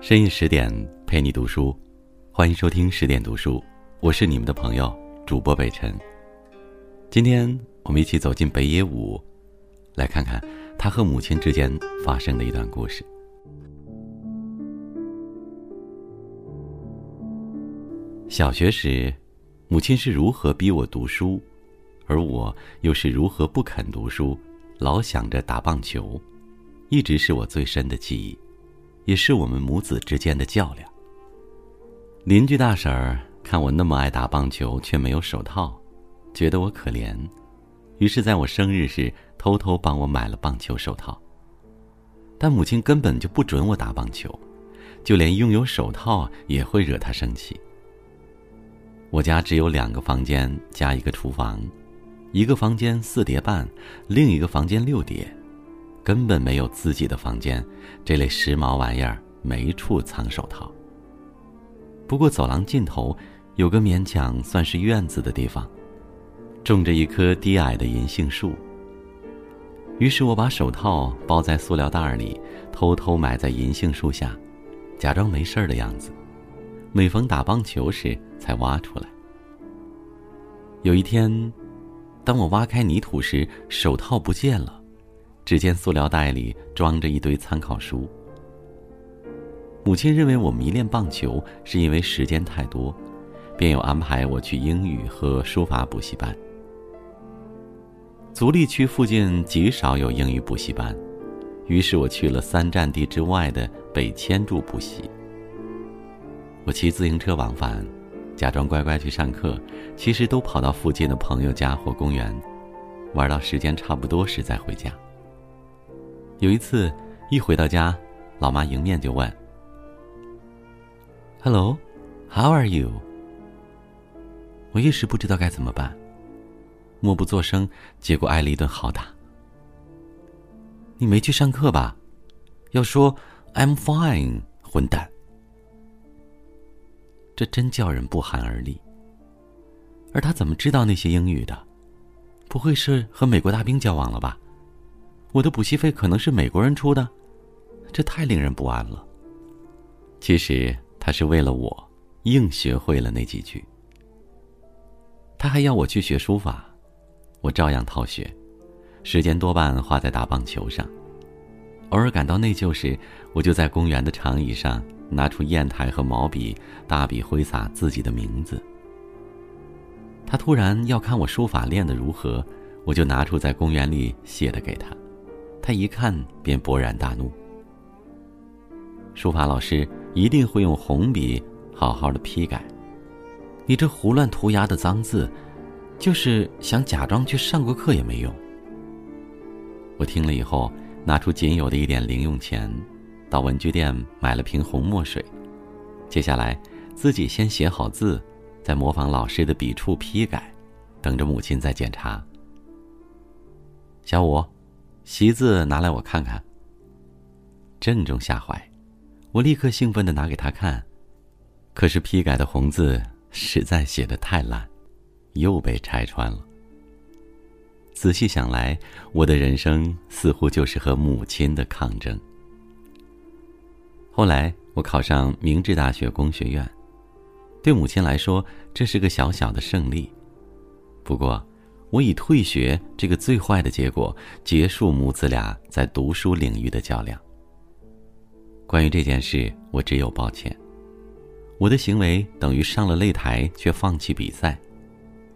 深夜十点陪你读书，欢迎收听十点读书，我是你们的朋友主播北辰。今天我们一起走进北野武，来看看他和母亲之间发生的一段故事。小学时，母亲是如何逼我读书，而我又是如何不肯读书，老想着打棒球，一直是我最深的记忆。也是我们母子之间的较量。邻居大婶儿看我那么爱打棒球，却没有手套，觉得我可怜，于是在我生日时偷偷帮我买了棒球手套。但母亲根本就不准我打棒球，就连拥有手套也会惹她生气。我家只有两个房间加一个厨房，一个房间四叠半，另一个房间六叠。根本没有自己的房间，这类时髦玩意儿没处藏手套。不过走廊尽头有个勉强算是院子的地方，种着一棵低矮的银杏树。于是我把手套包在塑料袋里，偷偷埋在银杏树下，假装没事的样子。每逢打棒球时才挖出来。有一天，当我挖开泥土时，手套不见了。只见塑料袋里装着一堆参考书。母亲认为我迷恋棒球是因为时间太多，便有安排我去英语和书法补习班。足立区附近极少有英语补习班，于是我去了三站地之外的北千住补习。我骑自行车往返，假装乖乖去上课，其实都跑到附近的朋友家或公园，玩到时间差不多时再回家。有一次，一回到家，老妈迎面就问：“Hello，How are you？” 我一时不知道该怎么办，默不作声，结果挨了一顿好打。你没去上课吧？要说 “I'm fine”，混蛋！这真叫人不寒而栗。而他怎么知道那些英语的？不会是和美国大兵交往了吧？我的补习费可能是美国人出的，这太令人不安了。其实他是为了我，硬学会了那几句。他还要我去学书法，我照样逃学，时间多半花在打棒球上。偶尔感到内疚时，我就在公园的长椅上拿出砚台和毛笔，大笔挥洒自己的名字。他突然要看我书法练得如何，我就拿出在公园里写的给他。他一看便勃然大怒。书法老师一定会用红笔好好的批改，你这胡乱涂鸦的脏字，就是想假装去上过课也没用。我听了以后，拿出仅有的一点零用钱，到文具店买了瓶红墨水，接下来自己先写好字，再模仿老师的笔触批改，等着母亲再检查。小五。习字拿来我看看。正中下怀，我立刻兴奋的拿给他看，可是批改的红字实在写的太烂，又被拆穿了。仔细想来，我的人生似乎就是和母亲的抗争。后来我考上明治大学工学院，对母亲来说这是个小小的胜利，不过。我以退学这个最坏的结果结束母子俩在读书领域的较量。关于这件事，我只有抱歉。我的行为等于上了擂台却放弃比赛，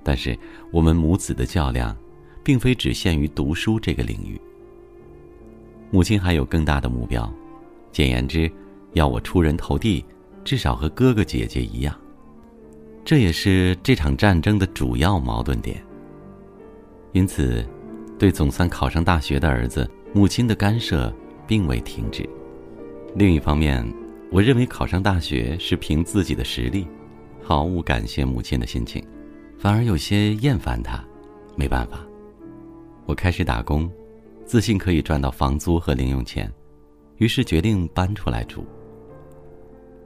但是我们母子的较量，并非只限于读书这个领域。母亲还有更大的目标，简言之，要我出人头地，至少和哥哥姐姐一样。这也是这场战争的主要矛盾点。因此，对总算考上大学的儿子，母亲的干涉并未停止。另一方面，我认为考上大学是凭自己的实力，毫无感谢母亲的心情，反而有些厌烦他。没办法，我开始打工，自信可以赚到房租和零用钱，于是决定搬出来住。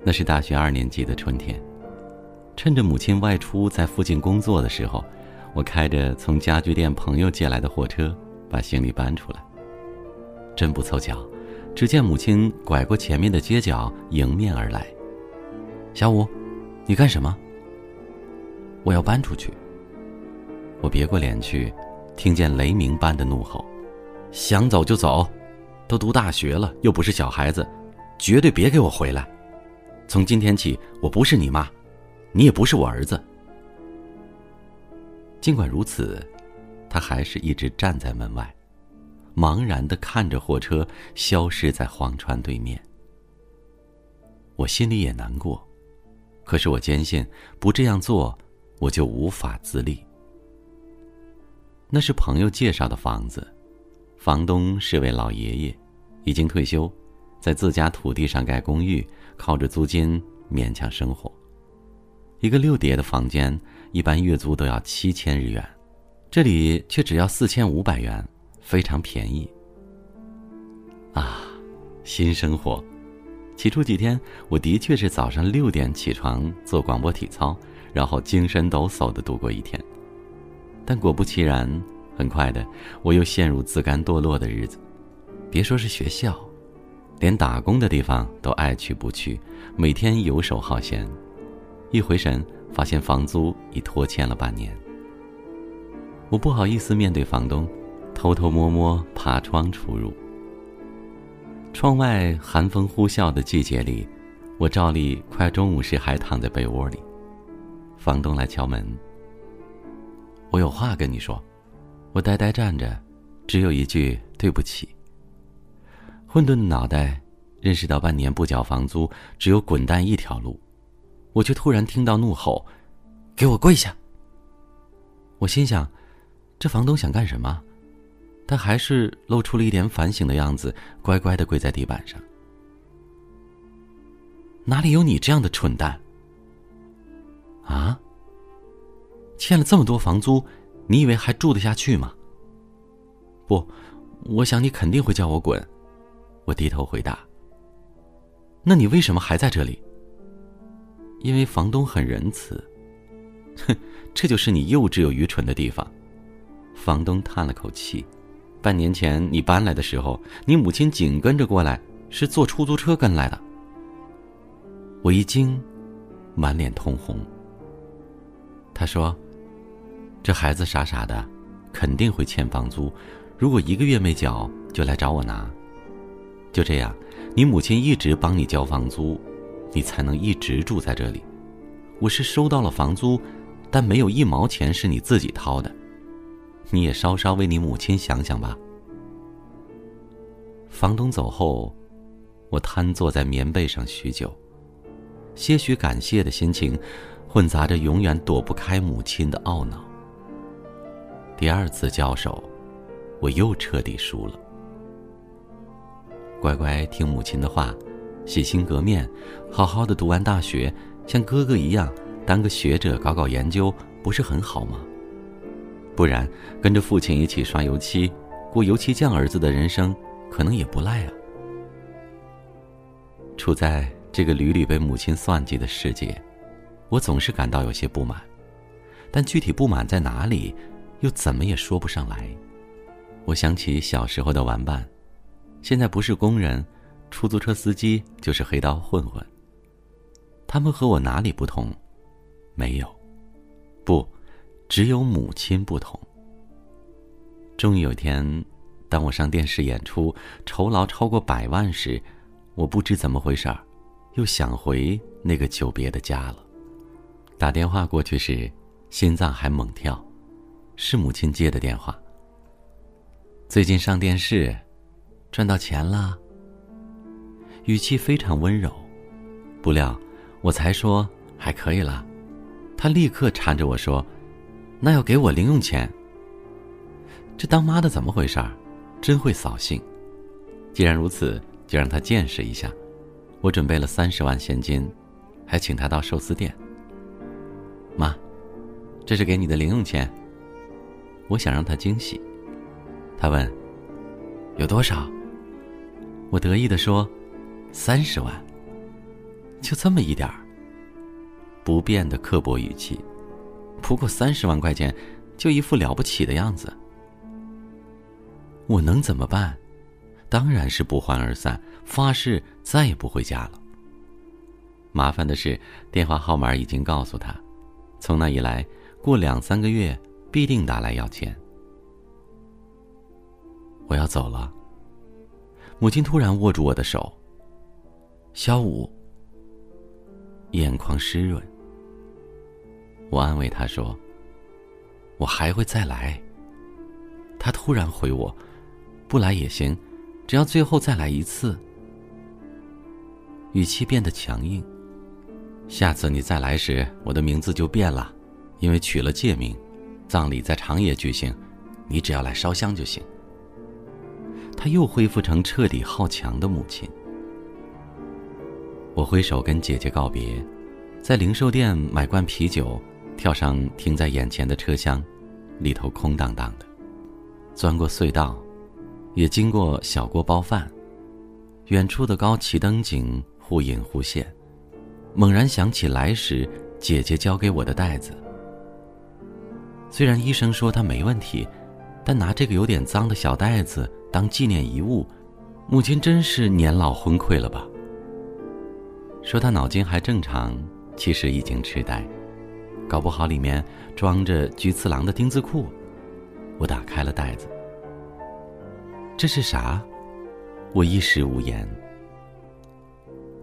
那是大学二年级的春天，趁着母亲外出在附近工作的时候。我开着从家具店朋友借来的货车，把行李搬出来。真不凑巧，只见母亲拐过前面的街角迎面而来。小五，你干什么？我要搬出去。我别过脸去，听见雷鸣般的怒吼：“想走就走，都读大学了，又不是小孩子，绝对别给我回来！从今天起，我不是你妈，你也不是我儿子。”尽管如此，他还是一直站在门外，茫然的看着货车消失在黄川对面。我心里也难过，可是我坚信，不这样做，我就无法自立。那是朋友介绍的房子，房东是位老爷爷，已经退休，在自家土地上盖公寓，靠着租金勉强生活。一个六叠的房间，一般月租都要七千日元，这里却只要四千五百元，非常便宜。啊，新生活！起初几天，我的确是早上六点起床做广播体操，然后精神抖擞的度过一天。但果不其然，很快的，我又陷入自甘堕落的日子。别说是学校，连打工的地方都爱去不去，每天游手好闲。一回神，发现房租已拖欠了半年。我不好意思面对房东，偷偷摸摸爬窗出入。窗外寒风呼啸的季节里，我照例快中午时还躺在被窝里。房东来敲门。我有话跟你说，我呆呆站着，只有一句对不起。混沌的脑袋认识到半年不缴房租，只有滚蛋一条路，我却突然听到怒吼：“给我跪下！”我心想，这房东想干什么？他还是露出了一点反省的样子，乖乖的跪在地板上。哪里有你这样的蠢蛋？啊？欠了这么多房租，你以为还住得下去吗？不，我想你肯定会叫我滚。我低头回答。那你为什么还在这里？因为房东很仁慈。哼，这就是你幼稚又愚蠢的地方。房东叹了口气。半年前你搬来的时候，你母亲紧跟着过来，是坐出租车跟来的。我一惊，满脸通红。他说。这孩子傻傻的，肯定会欠房租。如果一个月没缴，就来找我拿。就这样，你母亲一直帮你交房租，你才能一直住在这里。我是收到了房租，但没有一毛钱是你自己掏的。你也稍稍为你母亲想想吧。房东走后，我瘫坐在棉被上许久，些许感谢的心情，混杂着永远躲不开母亲的懊恼。第二次交手，我又彻底输了。乖乖听母亲的话，洗心革面，好好的读完大学，像哥哥一样当个学者，搞搞研究，不是很好吗？不然跟着父亲一起刷油漆，过油漆匠儿子的人生，可能也不赖啊。处在这个屡屡被母亲算计的世界，我总是感到有些不满，但具体不满在哪里？又怎么也说不上来。我想起小时候的玩伴，现在不是工人、出租车司机，就是黑道混混。他们和我哪里不同？没有，不，只有母亲不同。终于有一天，当我上电视演出，酬劳超过百万时，我不知怎么回事儿，又想回那个久别的家了。打电话过去时，心脏还猛跳。是母亲接的电话。最近上电视，赚到钱了。语气非常温柔，不料我才说还可以了，他立刻缠着我说：“那要给我零用钱。”这当妈的怎么回事儿？真会扫兴。既然如此，就让他见识一下。我准备了三十万现金，还请他到寿司店。妈，这是给你的零用钱。我想让他惊喜，他问：“有多少？”我得意的说：“三十万。”就这么一点儿，不变的刻薄语气。不过三十万块钱，就一副了不起的样子。我能怎么办？当然是不欢而散，发誓再也不回家了。麻烦的是，电话号码已经告诉他，从那以来，过两三个月必定打来要钱。我要走了。母亲突然握住我的手。萧五，眼眶湿润。我安慰他说：“我还会再来。”他突然回我：“不来也行，只要最后再来一次。”语气变得强硬。下次你再来时，我的名字就变了，因为取了借名，葬礼在长野举行，你只要来烧香就行。他又恢复成彻底好强的母亲。我挥手跟姐姐告别，在零售店买罐啤酒，跳上停在眼前的车厢，里头空荡荡的。钻过隧道，也经过小锅包饭，远处的高旗灯景忽隐忽现。猛然想起来时姐姐交给我的袋子。虽然医生说他没问题，但拿这个有点脏的小袋子当纪念遗物，母亲真是年老昏聩了吧？说她脑筋还正常，其实已经痴呆，搞不好里面装着菊次郎的丁字裤。我打开了袋子，这是啥？我一时无言。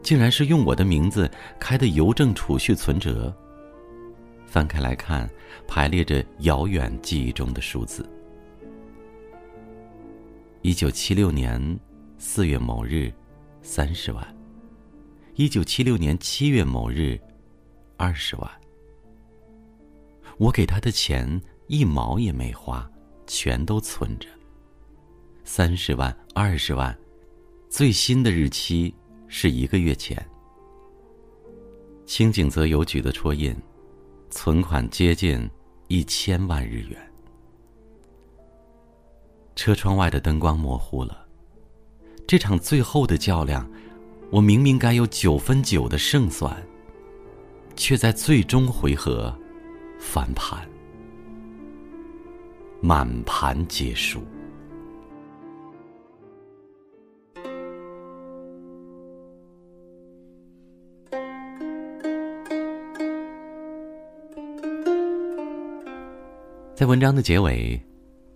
竟然是用我的名字开的邮政储蓄存折。翻开来看，排列着遥远记忆中的数字：一九七六年四月某日，三十万；一九七六年七月某日，二十万。我给他的钱一毛也没花，全都存着。三十万，二十万，最新的日期。是一个月前，清景泽邮局的戳印，存款接近一千万日元。车窗外的灯光模糊了，这场最后的较量，我明明该有九分九的胜算，却在最终回合翻盘，满盘皆输。在文章的结尾，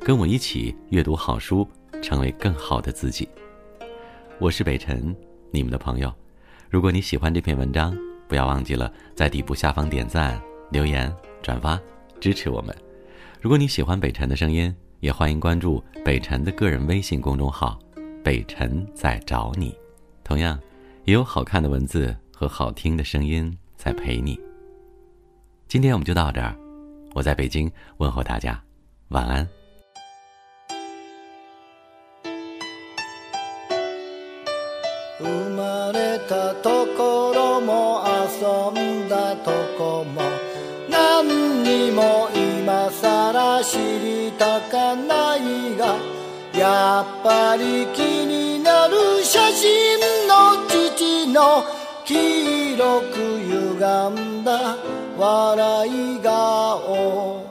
跟我一起阅读好书，成为更好的自己。我是北辰，你们的朋友。如果你喜欢这篇文章，不要忘记了在底部下方点赞、留言、转发，支持我们。如果你喜欢北辰的声音，也欢迎关注北辰的个人微信公众号“北辰在找你”，同样也有好看的文字和好听的声音在陪你。今天我们就到这儿。我在北京问候大家，晚安。生まれたところも遊んだとこも何にも今さら知りたかないがやっぱり気になる写真の父の黄色く歪んだ笑い顔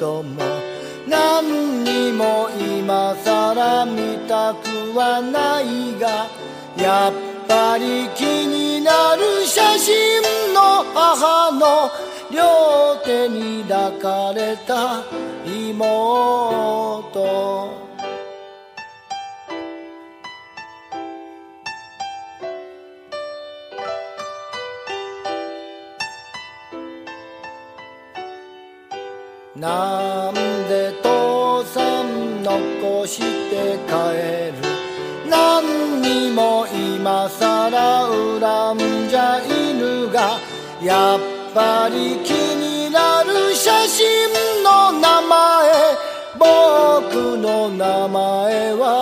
人も。何にも今さら見たくはないがやっぱり気になる写真の母の両手に抱かれた妹。な帰る。何にも今さら恨んじゃいぬがやっぱり気になる写真の名前。僕の名前は